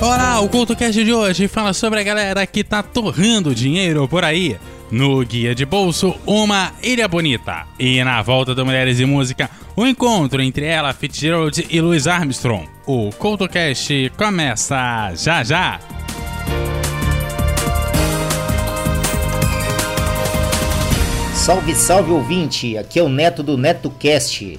Olá, o CultoCast de hoje fala sobre a galera que tá torrando dinheiro por aí. No Guia de Bolso, uma Ilha Bonita. E na volta do Mulheres e Música, o um encontro entre ela, Fitzgerald e Louis Armstrong. O CultoCast começa já já! Salve, salve ouvinte! Aqui é o Neto do NetoCast.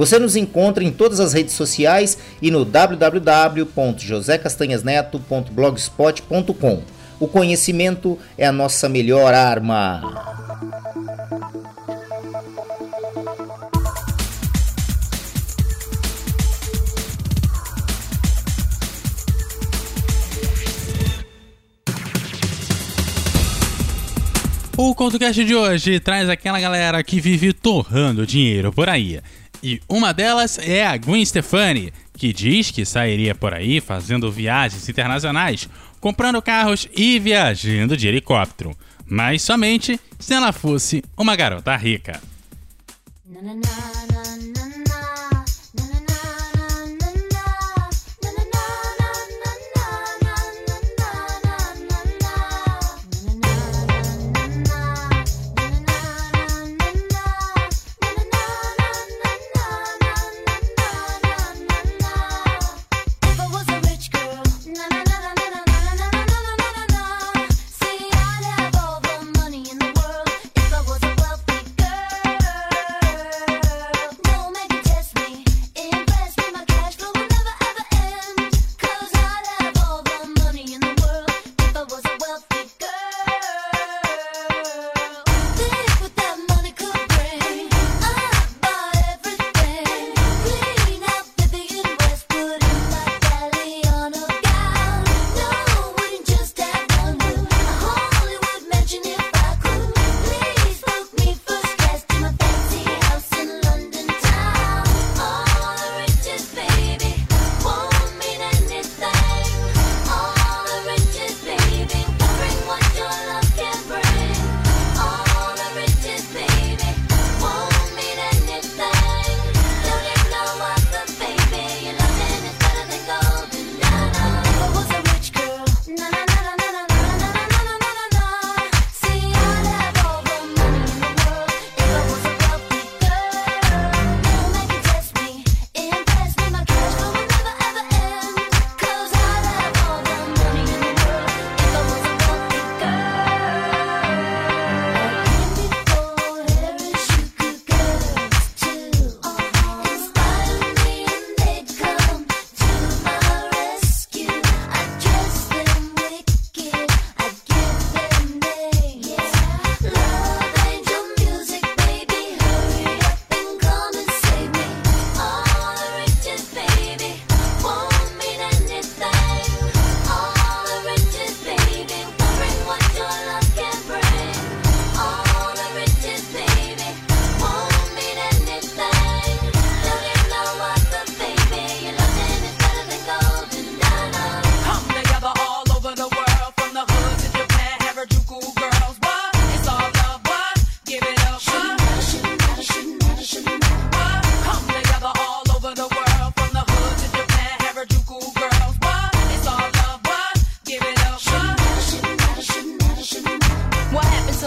Você nos encontra em todas as redes sociais e no www.josecastanhasneto.blogspot.com. O conhecimento é a nossa melhor arma. O CoutoCast de hoje traz aquela galera que vive torrando dinheiro por aí. E uma delas é a Gwen Stefani, que diz que sairia por aí fazendo viagens internacionais, comprando carros e viajando de helicóptero, mas somente se ela fosse uma garota rica.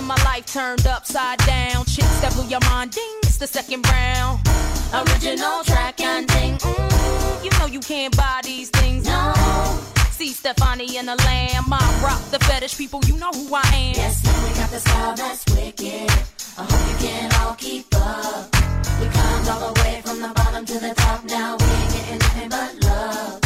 of my life turned upside down. Chicks that blew your mind, ding, it's the second round. Original track and ding, mm, you know you can't buy these things. No. See Stefani and the Lamb, I rock the fetish people, you know who I am. Yes, now we got the style that's wicked. I hope you can all keep up. We climbed all the way from the bottom to the top, now we ain't getting nothing but love.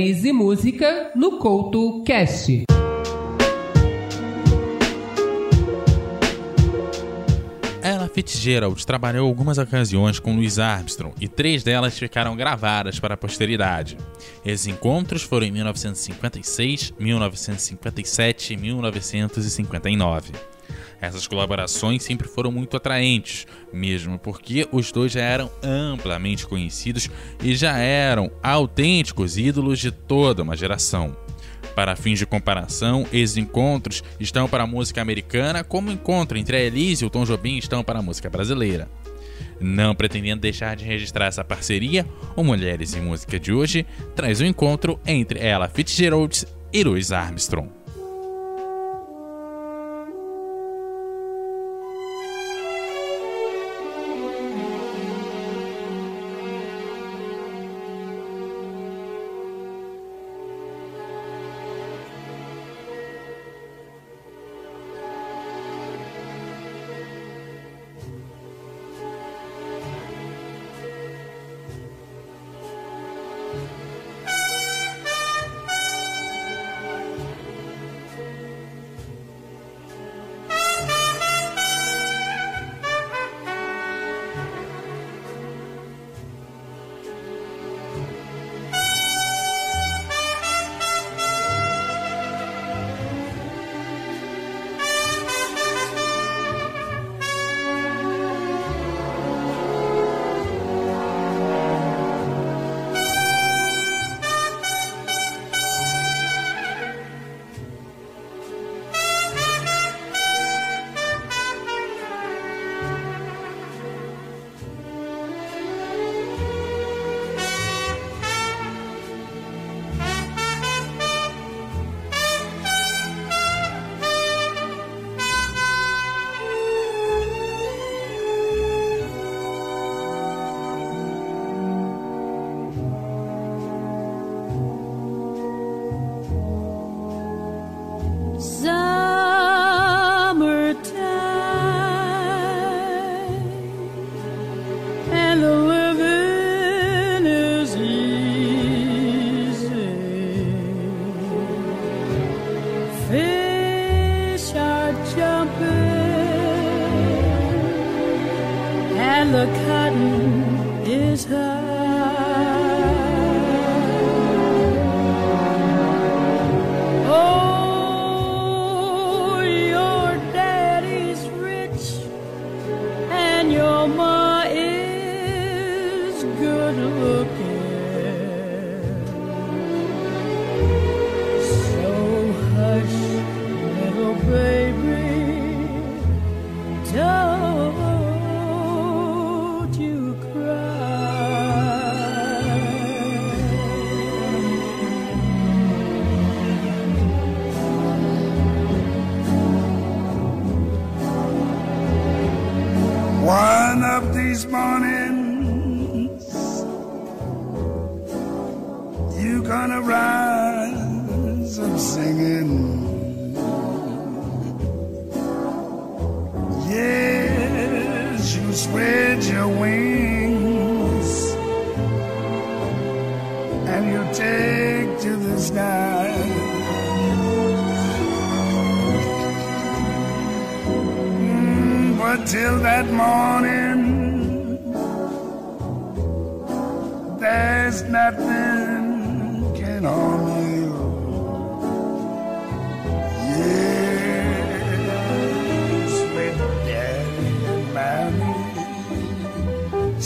Mulheres e música no Couto Cast. Ella Fitzgerald trabalhou algumas ocasiões com Louis Armstrong e três delas ficaram gravadas para a posteridade. Esses encontros foram em 1956, 1957 e 1959. Essas colaborações sempre foram muito atraentes, mesmo porque os dois já eram amplamente conhecidos e já eram autênticos ídolos de toda uma geração. Para fins de comparação, esses encontros estão para a música americana, como o encontro entre a Elise e o Tom Jobim estão para a música brasileira. Não pretendendo deixar de registrar essa parceria, o Mulheres em Música de hoje traz o um encontro entre Ella Fitzgerald e Louis Armstrong.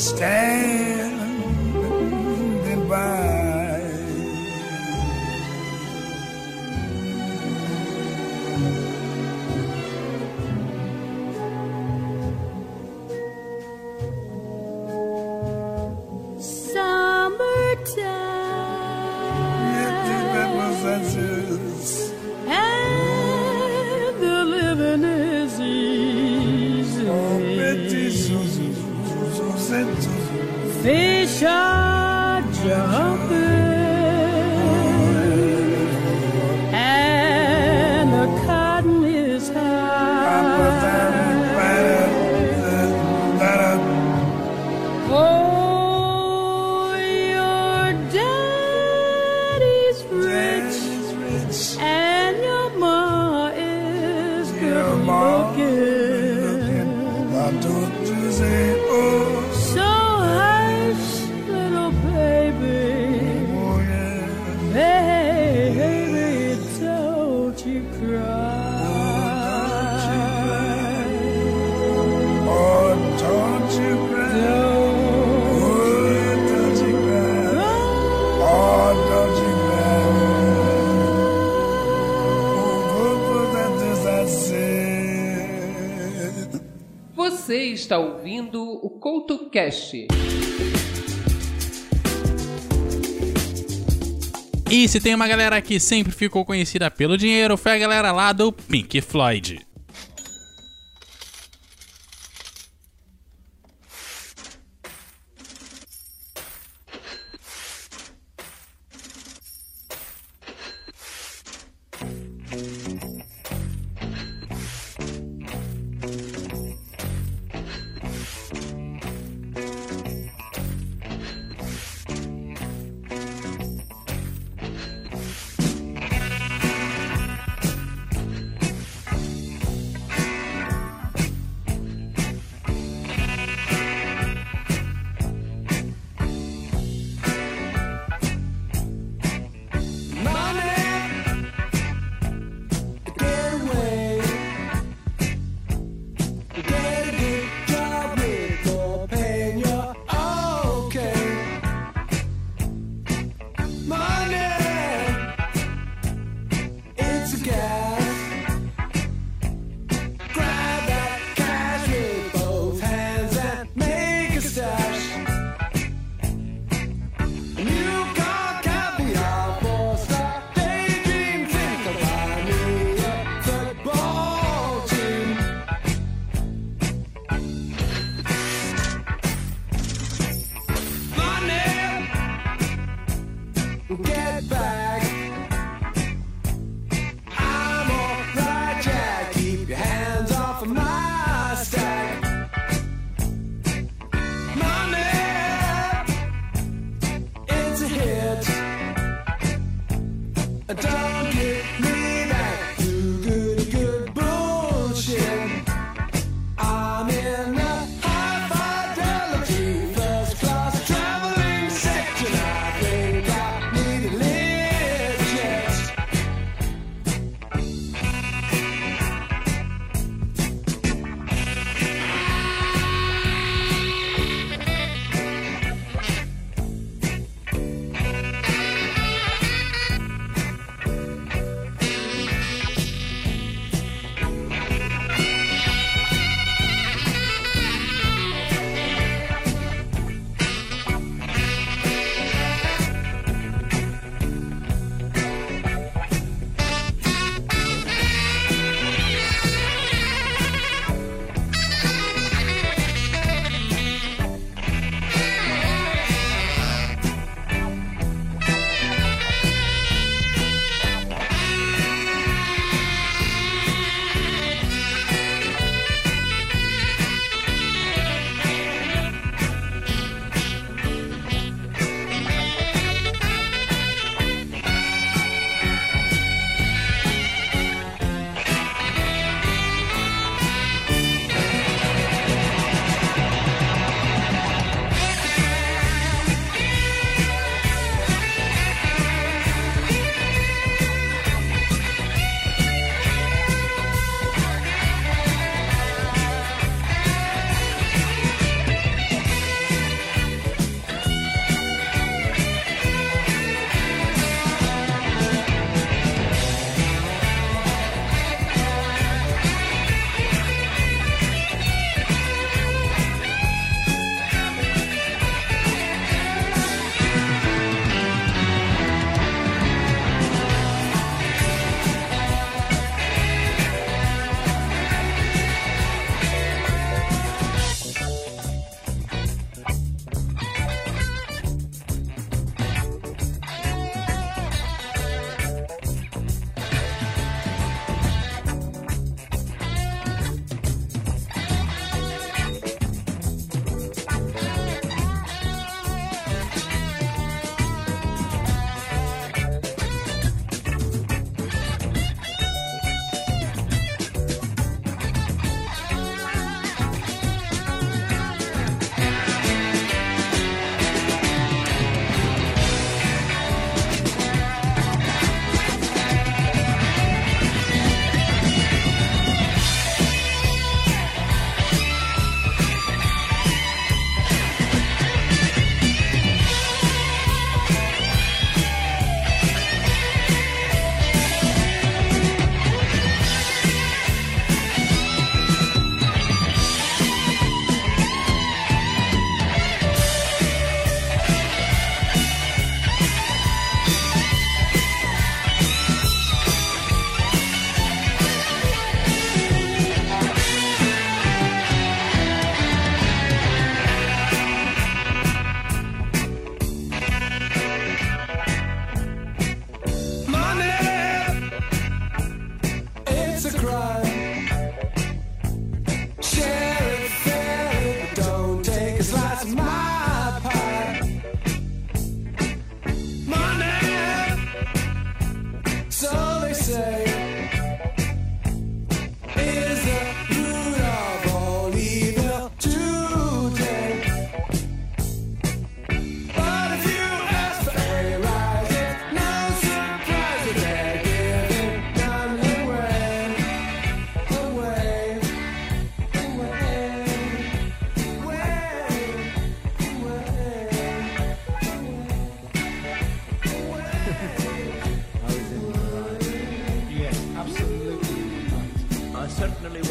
Stay. Está ouvindo o CoutoCast. E se tem uma galera que sempre ficou conhecida pelo dinheiro, foi a galera lá do Pink Floyd.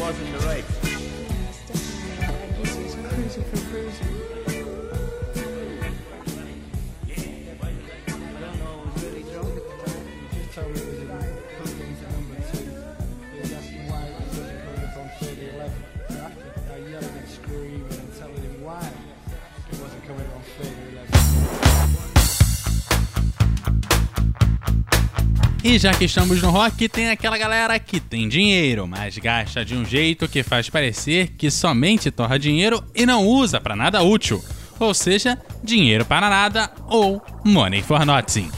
wasn't the right. já que estamos no rock, tem aquela galera que tem dinheiro, mas gasta de um jeito que faz parecer que somente torra dinheiro e não usa para nada útil. Ou seja, dinheiro para nada ou money for nothing.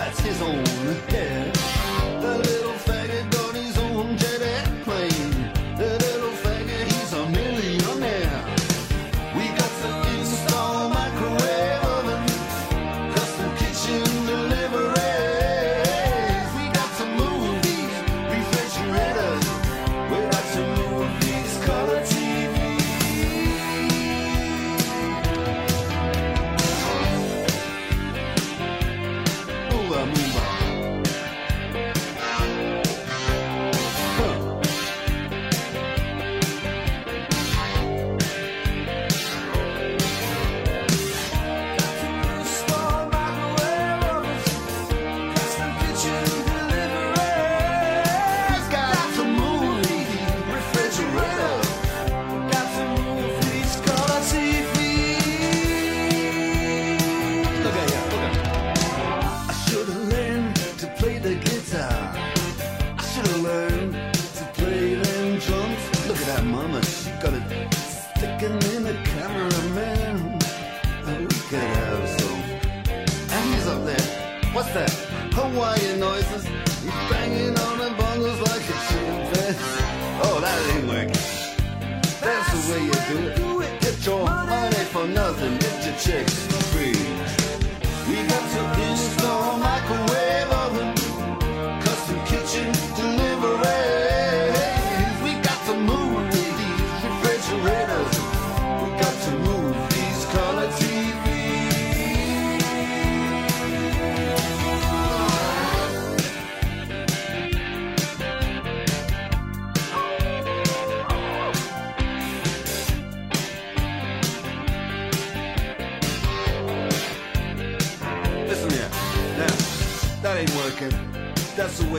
that's his own. head.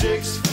Chicks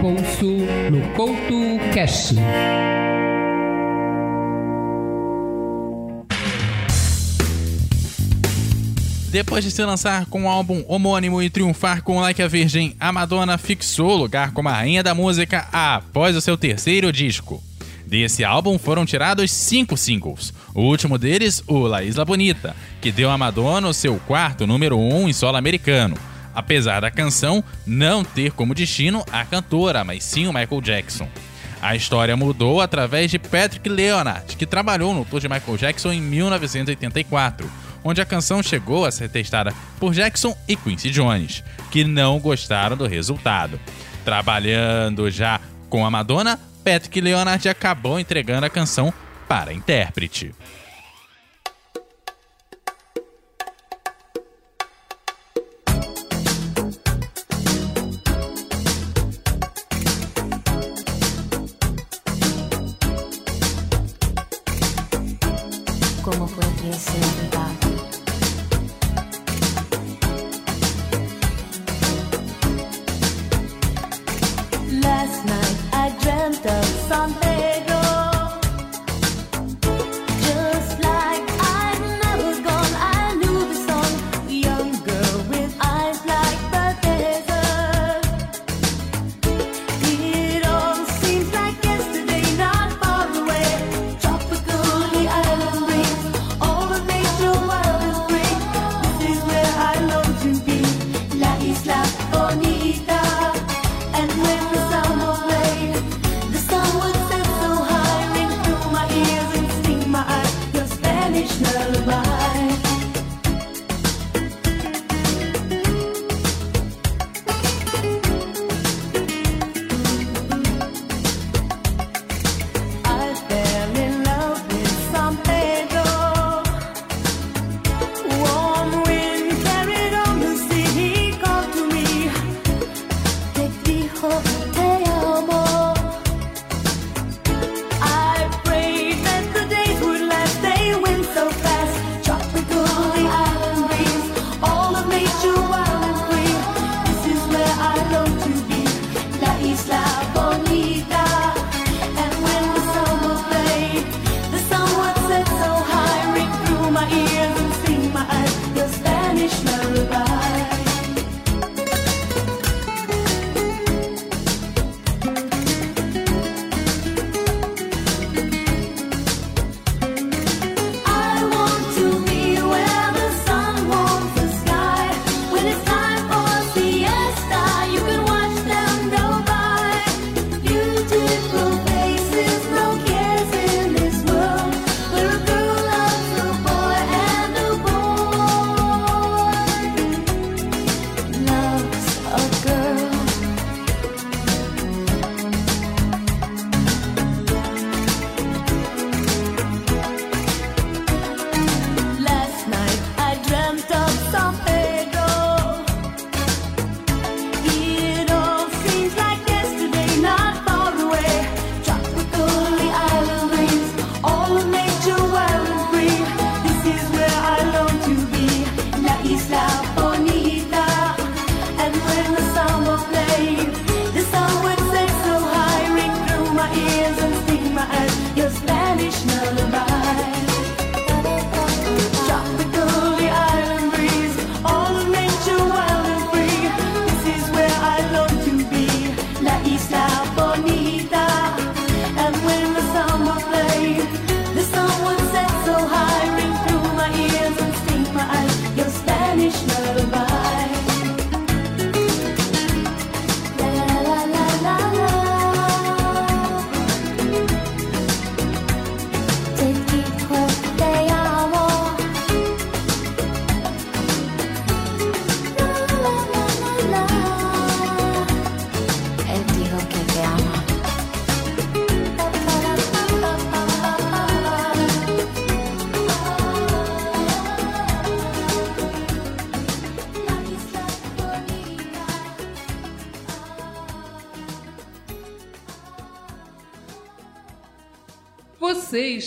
Bolso no Couto Cash. Depois de se lançar com um álbum homônimo e triunfar com Like a Virgin, a Madonna fixou lugar como a rainha da música após o seu terceiro disco. Desse álbum foram tirados cinco singles, o último deles, o La Isla Bonita, que deu a Madonna o seu quarto número um em solo americano, apesar da canção não ter como destino a cantora, mas sim o Michael Jackson. A história mudou através de Patrick Leonard, que trabalhou no tour de Michael Jackson em 1984, onde a canção chegou a ser testada por Jackson e Quincy Jones, que não gostaram do resultado. Trabalhando já com a Madonna, Patrick Leonard acabou entregando a canção para a intérprete. ¿Cómo fue que se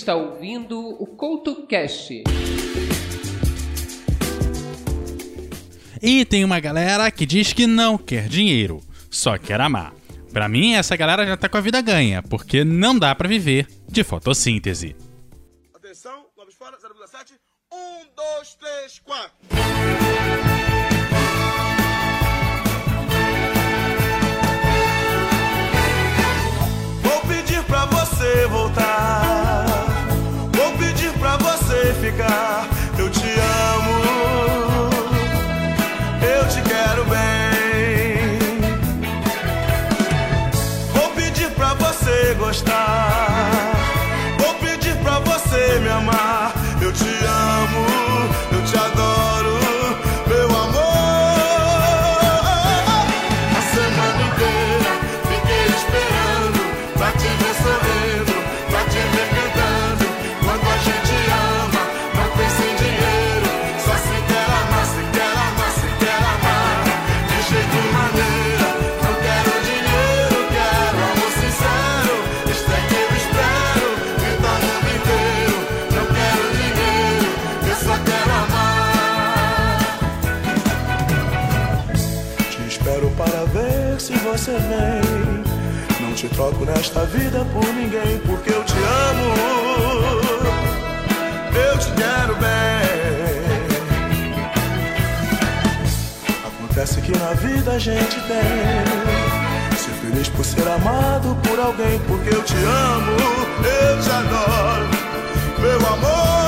está ouvindo o CoutoCast. E tem uma galera que diz que não quer dinheiro, só quer amar. Para mim, essa galera já tá com a vida ganha, porque não dá para viver de fotossíntese. Atenção, 9 fora, 0,7. 1, 2, 3, 4. Troco nesta vida por ninguém, porque eu te amo. Eu te quero bem. Acontece que na vida a gente tem. Ser feliz por ser amado por alguém, porque eu te amo, eu te adoro, meu amor.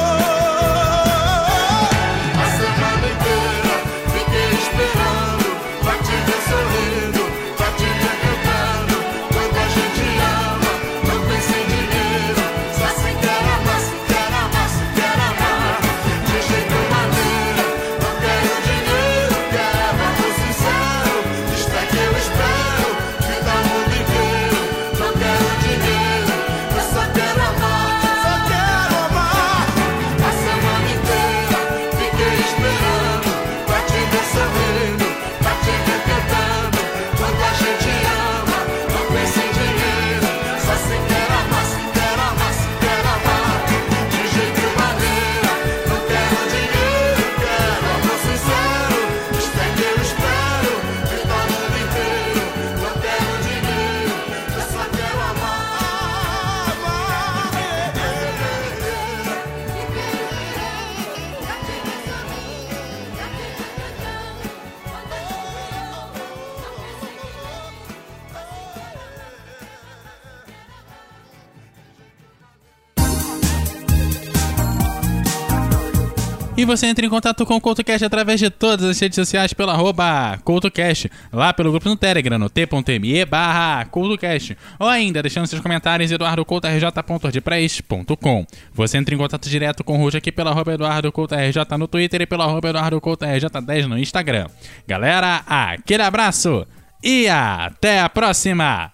E você entra em contato com o CoutoCast através de todas as redes sociais pelo arroba CoutoCast, lá pelo grupo no Telegram, no t.me barra CoutoCast, ou ainda deixando seus comentários em eduardocoutorj.wordpress.com. Você entra em contato direto com o Ruth aqui pelo arroba EduardoCoutoRJ no Twitter e pelo arroba EduardoCoutoRJ10 no Instagram. Galera, aquele abraço e até a próxima!